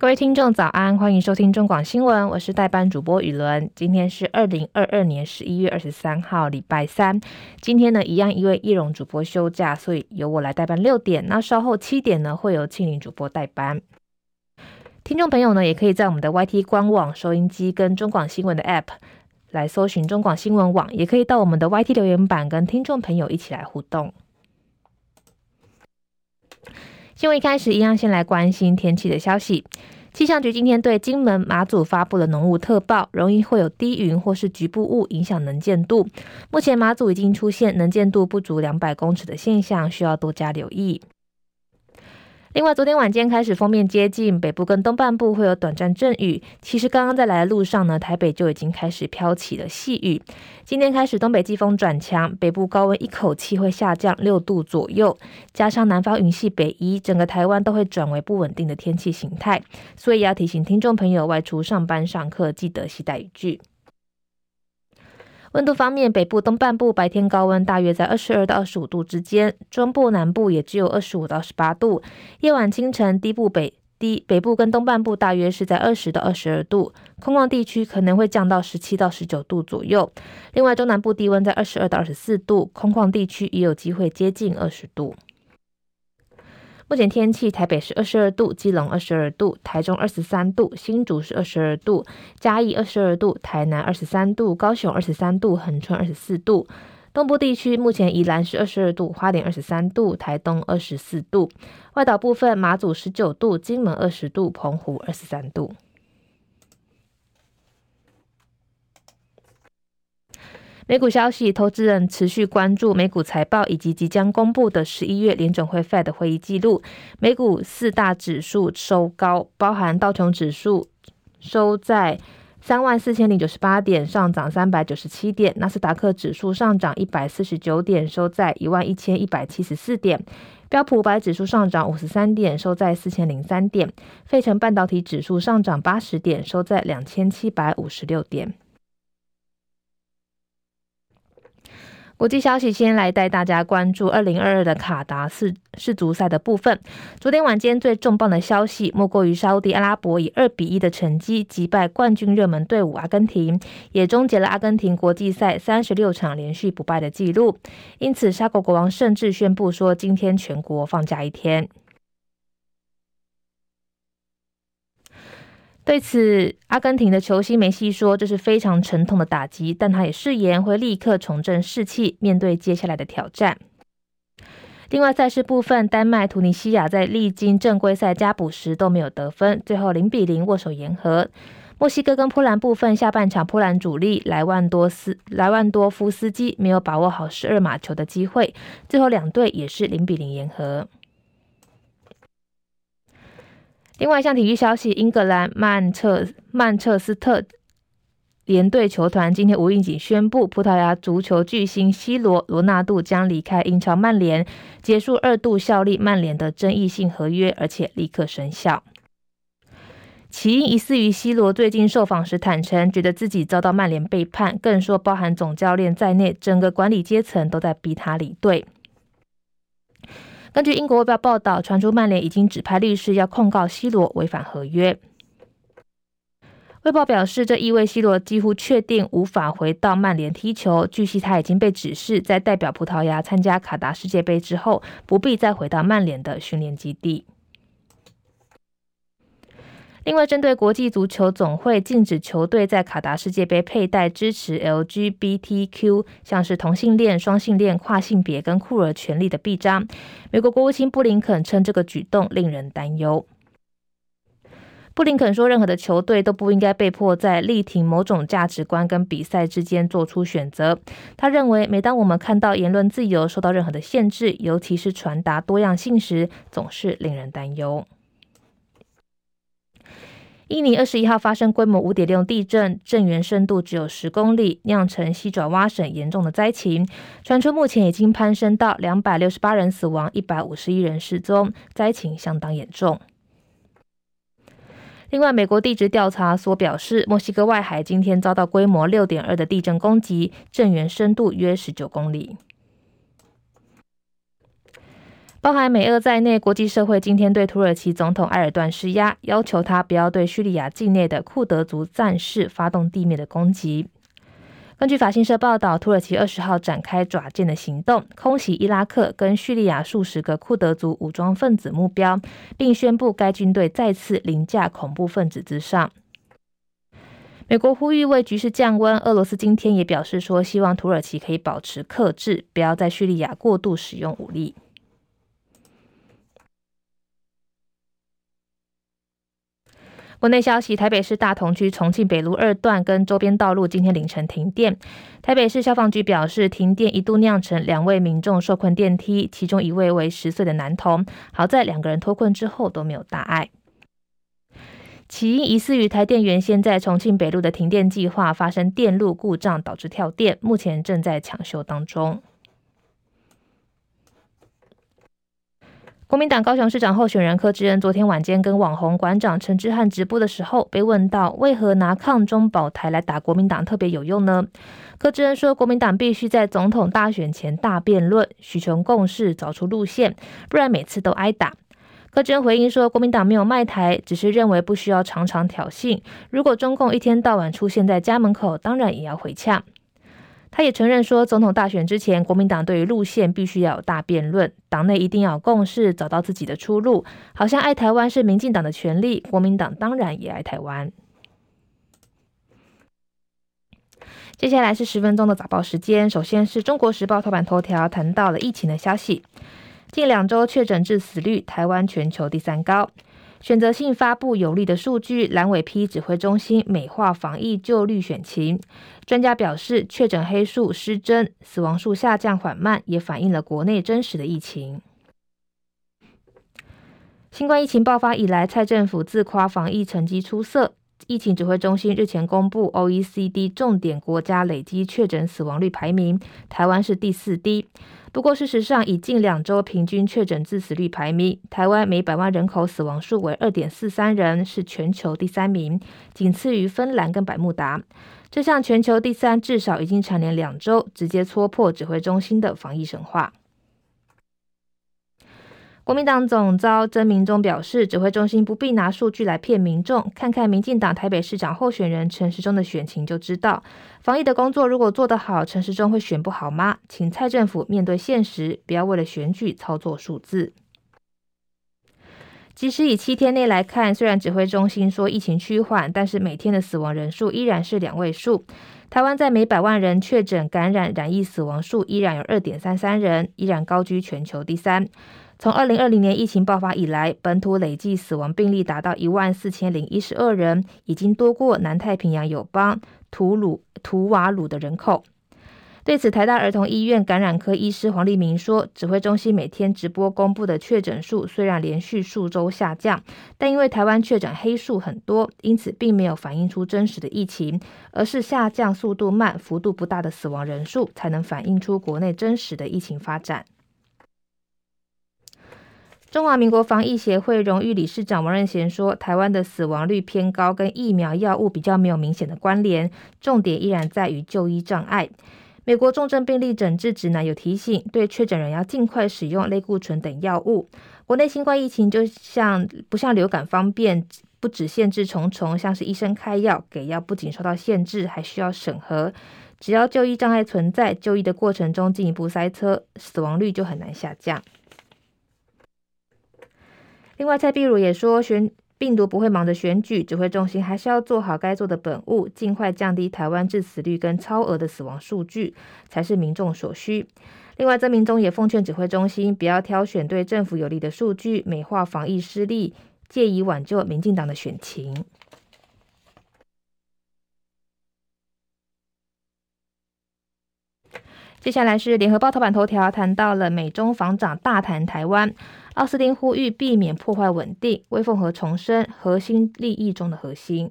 各位听众早安，欢迎收听中广新闻，我是代班主播雨伦。今天是二零二二年十一月二十三号，礼拜三。今天呢，一样因为易容主播休假，所以由我来代班六点。那稍后七点呢，会由庆林主播代班。听众朋友呢，也可以在我们的 YT 官网、收音机跟中广新闻的 App 来搜寻中广新闻网，也可以到我们的 YT 留言板跟听众朋友一起来互动。新闻一开始，一样先来关心天气的消息。气象局今天对金门、马祖发布了浓雾特报，容易会有低云或是局部雾影响能见度。目前马祖已经出现能见度不足两百公尺的现象，需要多加留意。另外，昨天晚间开始锋面接近北部跟东半部会有短暂阵雨。其实刚刚在来的路上呢，台北就已经开始飘起了细雨。今天开始东北季风转强，北部高温一口气会下降六度左右，加上南方云系北移，整个台湾都会转为不稳定的天气形态。所以要提醒听众朋友外出上班上课，记得携带雨具。温度方面，北部东半部白天高温大约在二十二到二十五度之间，中部南部也只有二十五到十八度。夜晚清晨低部北低北部跟东半部大约是在二十到二十二度，空旷地区可能会降到十七到十九度左右。另外，中南部低温在二十二到二十四度，空旷地区也有机会接近二十度。目前天气，台北是二十二度，基隆二十二度，台中二十三度，新竹是二十二度，嘉义二十二度，台南二十三度，高雄二十三度，恒春二十四度。东部地区目前宜兰是二十二度，花莲二十三度，台东二十四度。外岛部分马祖十九度，金门二十度，澎湖二十三度。美股消息，投资人持续关注美股财报以及即将公布的十一月联准会 Fed 会议记录。美股四大指数收高，包含道琼指数收在三万四千零九十八点，上涨三百九十七点；纳斯达克指数上涨一百四十九点，收在一万一千一百七十四点；标普五百指数上涨五十三点，收在四千零三点；费城半导体指数上涨八十点，收在两千七百五十六点。国际消息，先来带大家关注二零二二的卡达世世足赛的部分。昨天晚间最重磅的消息，莫过于沙乌地阿拉伯以二比一的成绩击败冠军热门队伍阿根廷，也终结了阿根廷国际赛三十六场连续不败的纪录。因此，沙国国王甚至宣布说，今天全国放假一天。对此，阿根廷的球星梅西说：“这是非常沉痛的打击，但他也誓言会立刻重振士气，面对接下来的挑战。”另外，赛事部分，丹麦、突尼西亚在历经正规赛加补时都没有得分，最后零比零握手言和。墨西哥跟波兰部分，下半场波兰主力莱万多斯莱万多夫斯基没有把握好十二码球的机会，最后两队也是零比零言和。另外一项体育消息，英格兰曼彻曼彻斯特联队球团今天无预警宣布，葡萄牙足球巨星 C 罗罗纳度将离开英超曼联，结束二度效力曼联的争议性合约，而且立刻生效。起因疑似于 C 罗最近受访时坦承，觉得自己遭到曼联背叛，更说包含总教练在内，整个管理阶层都在逼他离队。根据英国卫报报道，传出曼联已经指派律师要控告 C 罗违反合约。卫报表示，这意味 C 罗几乎确定无法回到曼联踢球。据悉，他已经被指示在代表葡萄牙参加卡达世界杯之后，不必再回到曼联的训练基地。另外，针对国际足球总会禁止球队在卡达世界杯佩戴支持 LGBTQ，像是同性恋、双性恋、跨性别跟酷儿权利的臂章，美国国务卿布林肯称这个举动令人担忧。布林肯说，任何的球队都不应该被迫在力挺某种价值观跟比赛之间做出选择。他认为，每当我们看到言论自由受到任何的限制，尤其是传达多样性时，总是令人担忧。印尼二十一号发生规模五点六地震，震源深度只有十公里，酿成西爪哇省严重的灾情。传出目前已经攀升到两百六十八人死亡，一百五十一人失踪，灾情相当严重。另外，美国地质调查所表示，墨西哥外海今天遭到规模六点二的地震攻击，震源深度约十九公里。包含美俄在内，国际社会今天对土耳其总统埃尔段施压，要求他不要对叙利亚境内的库德族战士发动地面的攻击。根据法新社报道，土耳其二十号展开爪剑的行动，空袭伊拉克跟叙利亚数十个库德族武装分子目标，并宣布该军队再次凌驾恐怖分子之上。美国呼吁为局势降温，俄罗斯今天也表示说，希望土耳其可以保持克制，不要在叙利亚过度使用武力。国内消息：台北市大同区重庆北路二段跟周边道路今天凌晨停电。台北市消防局表示，停电一度酿成两位民众受困电梯，其中一位为十岁的男童，好在两个人脱困之后都没有大碍。起因疑似于台电原先在重庆北路的停电计划发生电路故障，导致跳电，目前正在抢修当中。国民党高雄市长候选人柯志恩昨天晚间跟网红馆长陈志汉直播的时候，被问到为何拿抗中保台来打国民党特别有用呢？柯志恩说，国民党必须在总统大选前大辩论，寻求共识，找出路线，不然每次都挨打。柯志恩回应说，国民党没有卖台，只是认为不需要常常挑衅。如果中共一天到晚出现在家门口，当然也要回呛。他也承认说，总统大选之前，国民党对于路线必须要有大辩论，党内一定要有共识，找到自己的出路。好像爱台湾是民进党的权利，国民党当然也爱台湾。接下来是十分钟的早报时间，首先是中国时报头版头条谈到了疫情的消息，近两周确诊致死率，台湾全球第三高。选择性发布有利的数据，蓝委批指挥中心美化防疫旧绿选情。专家表示，确诊黑数失真，死亡数下降缓慢，也反映了国内真实的疫情。新冠疫情爆发以来，蔡政府自夸防疫成绩出色。疫情指挥中心日前公布 OECD 重点国家累积确诊死亡率排名，台湾是第四低。不过，事实上，以近两周平均确诊致死率排名，台湾每百万人口死亡数为二点四三人，是全球第三名，仅次于芬兰跟百慕达。这项全球第三，至少已经蝉联两周，直接戳破指挥中心的防疫神话。国民党总召曾铭宗表示，指挥中心不必拿数据来骗民众，看看民进党台北市长候选人陈时中的选情就知道。防疫的工作如果做得好，陈时中会选不好吗？请蔡政府面对现实，不要为了选举操作数字。即使以七天内来看，虽然指挥中心说疫情趋缓，但是每天的死亡人数依然是两位数。台湾在每百万人确诊感染染疫死亡数依然有二点三三人，依然高居全球第三。从二零二零年疫情爆发以来，本土累计死亡病例达到一万四千零一十二人，已经多过南太平洋友邦图鲁图瓦鲁的人口。对此，台大儿童医院感染科医师黄立明说：“指挥中心每天直播公布的确诊数虽然连续数周下降，但因为台湾确诊黑数很多，因此并没有反映出真实的疫情，而是下降速度慢、幅度不大的死亡人数才能反映出国内真实的疫情发展。”中华民国防疫协会荣誉理事长王任贤说：“台湾的死亡率偏高，跟疫苗药物比较没有明显的关联，重点依然在于就医障碍。美国重症病例诊治指南有提醒，对确诊人要尽快使用类固醇等药物。国内新冠疫情就像不像流感方便，不止限制重重，像是医生开药给药，不仅受到限制，还需要审核。只要就医障碍存在，就医的过程中进一步塞车，死亡率就很难下降。”另外，蔡壁如也说，选病毒不会忙着选举，指挥中心还是要做好该做的本务，尽快降低台湾致死率跟超额的死亡数据，才是民众所需。另外，曾明忠也奉劝指挥中心不要挑选对政府有利的数据，美化防疫失利，借以挽救民进党的选情。接下来是联合报头版头条，谈到了美中防长大谈台湾，奥斯汀呼吁避免破坏稳定，魏凤和重申核心利益中的核心。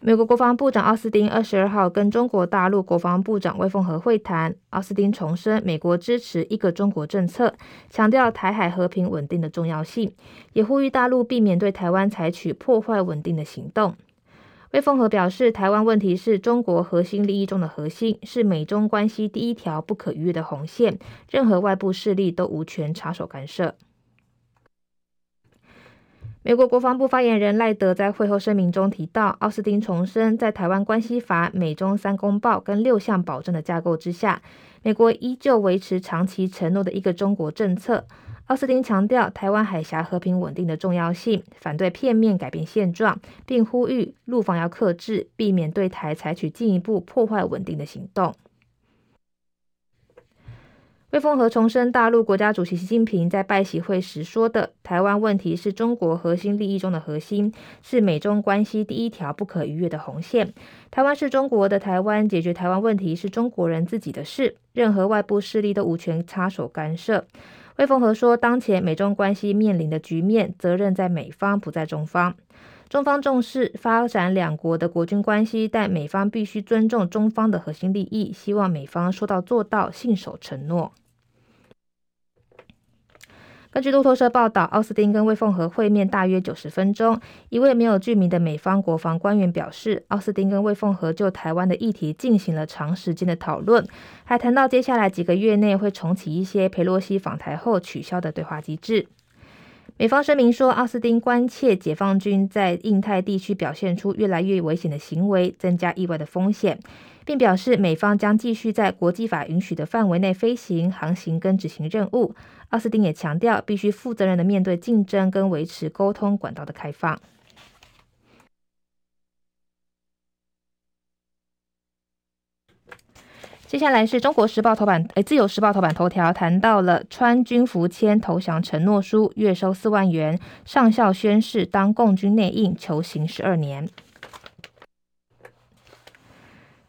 美国国防部长奥斯汀二十二号跟中国大陆国防部长魏凤和会谈，奥斯汀重申美国支持一个中国政策，强调台海和平稳定的重要性，也呼吁大陆避免对台湾采取破坏稳定的行动。魏凤和表示，台湾问题是中国核心利益中的核心，是美中关系第一条不可逾越的红线，任何外部势力都无权插手干涉。美国国防部发言人赖德在会后声明中提到，奥斯汀重申，在台湾关系法、美中三公报跟六项保证的架构之下，美国依旧维持长期承诺的一个中国政策。奥斯汀强调台湾海峡和平稳定的重要性，反对片面改变现状，并呼吁陆方要克制，避免对台采取进一步破坏稳定的行动。魏凤和重申，大陆国家主席习近平在拜习会时说的“台湾问题是中国核心利益中的核心，是美中关系第一条不可逾越的红线。台湾是中国的台湾，解决台湾问题是中国人自己的事，任何外部势力都无权插手干涉。”魏凤和说，当前美中关系面临的局面，责任在美方，不在中方。中方重视发展两国的国军关系，但美方必须尊重中方的核心利益，希望美方说到做到，信守承诺。根据路透社报道，奥斯汀跟魏凤和会面大约九十分钟。一位没有具名的美方国防官员表示，奥斯汀跟魏凤和就台湾的议题进行了长时间的讨论，还谈到接下来几个月内会重启一些佩洛西访台后取消的对话机制。美方声明说，奥斯汀关切解放军在印太地区表现出越来越危险的行为，增加意外的风险。并表示，美方将继续在国际法允许的范围内飞行、航行跟执行任务。奥斯汀也强调，必须负责任的面对竞争跟维持沟通管道的开放。接下来是中国时报头版，诶，自由时报头版头条谈到了川军服签投降承诺书，月收四万元，上校宣誓当共军内应，求刑十二年。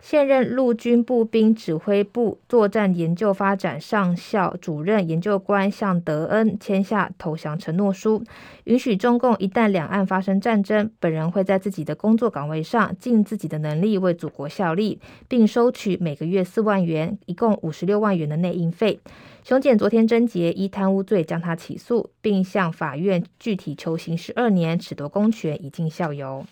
现任陆军步兵指挥部作战研究发展上校主任研究官向德恩签下投降承诺书，允许中共一旦两岸发生战争，本人会在自己的工作岗位上尽自己的能力为祖国效力，并收取每个月四万元，一共五十六万元的内应费。熊检昨天侦结，依贪污罪将他起诉，并向法院具体求刑十二年，褫夺公权，以儆效尤。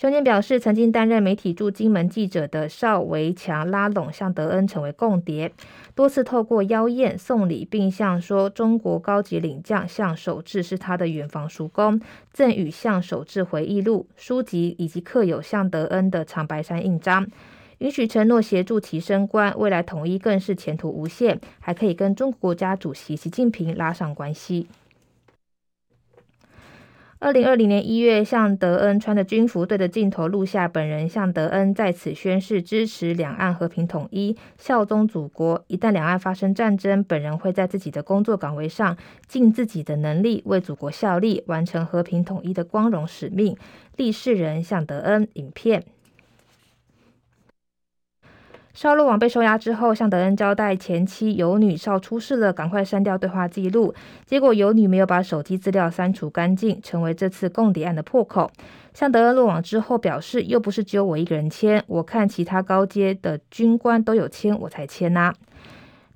熊检表示，曾经担任媒体驻金门记者的邵维强拉拢向德恩成为共谍，多次透过邀宴送礼，并向说中国高级领将向守志是他的远房叔公，赠予向守志回忆录、书籍以及刻有向德恩的长白山印章，允许承诺协助其升官，未来统一更是前途无限，还可以跟中国国家主席习近平拉上关系。二零二零年一月，向德恩穿着军服对着镜头录下本人向德恩在此宣誓支持两岸和平统一、效忠祖国。一旦两岸发生战争，本人会在自己的工作岗位上尽自己的能力为祖国效力，完成和平统一的光荣使命。立誓人向德恩影片。邵落网被收押之后，向德恩交代前妻有女邵出事了，赶快删掉对话记录。结果有女没有把手机资料删除干净，成为这次共谍案的破口。向德恩落网之后表示，又不是只有我一个人签，我看其他高阶的军官都有签，我才签呐、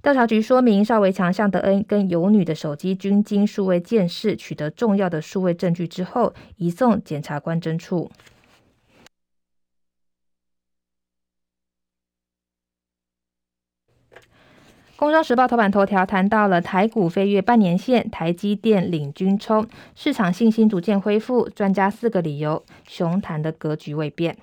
调查局说明，邵维强向德恩跟有女的手机均经数位监视，取得重要的数位证据之后，移送检察官侦处。工商时报头版头条谈到了台股飞越半年线，台积电领军冲，市场信心逐渐恢复。专家四个理由，熊坛的格局未变。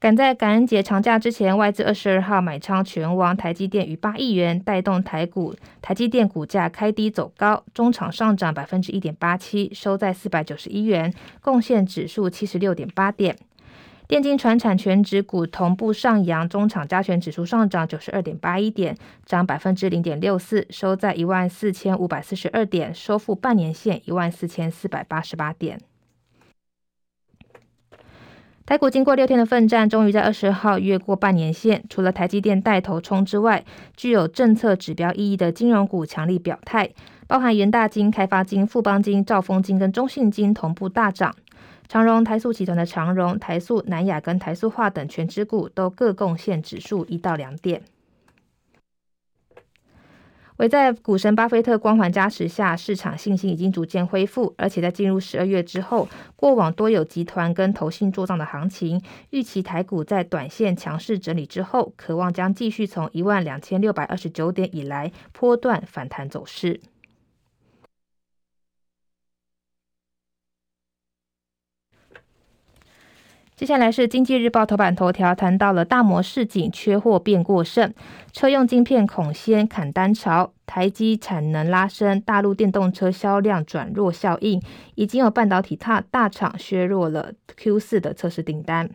赶在感恩节长假之前，外资二十二号买超权王台积电逾八亿元，带动台股台积电股价开低走高，中场上涨百分之一点八七，收在四百九十一元，贡献指数七十六点八点。电金传产全值股同步上扬，中场加权指数上涨九十二点八一点，涨百分之零点六四，收在一万四千五百四十二点，收复半年线一万四千四百八十八点。台股经过六天的奋战，终于在二十号越过半年线。除了台积电带头冲之外，具有政策指标意义的金融股强力表态，包含元大金、开发金、富邦金、兆丰金跟中信金同步大涨。长荣、台塑集团的长荣、台塑、南亚跟台塑化等全支股都各贡献指数一到两点。唯在股神巴菲特光环加持下，市场信心已经逐渐恢复，而且在进入十二月之后，过往多有集团跟投信做账的行情，预期台股在短线强势整理之后，可望将继续从一万两千六百二十九点以来波段反弹走势。接下来是经济日报头版头条，谈到了大摩市井，缺货变过剩，车用晶片恐先砍单潮，台积产能拉升，大陆电动车销量转弱效应，已经有半导体大大厂削弱了 Q 四的测试订单。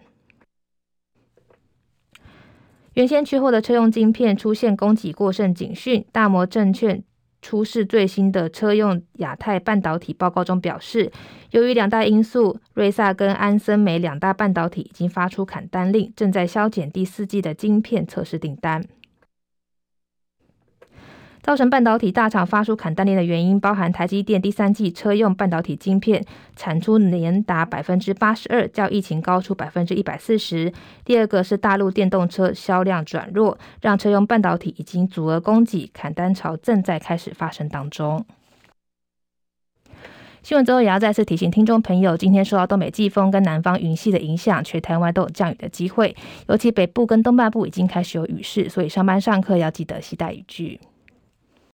原先缺货的车用晶片出现供给过剩警讯，大摩证券。出示最新的车用亚太半导体报告中表示，由于两大因素，瑞萨跟安森美两大半导体已经发出砍单令，正在削减第四季的晶片测试订单。造成半导体大厂发出砍单令的原因，包含台积电第三季车用半导体晶片产出年达百分之八十二，较疫情高出百分之一百四十。第二个是大陆电动车销量转弱，让车用半导体已经足额供给，砍单潮正在开始发生当中。新闻之后也要再次提醒听众朋友，今天受到东北季风跟南方云系的影响，全台湾都有降雨的机会，尤其北部跟东半部已经开始有雨势，所以上班上课要记得携带雨具。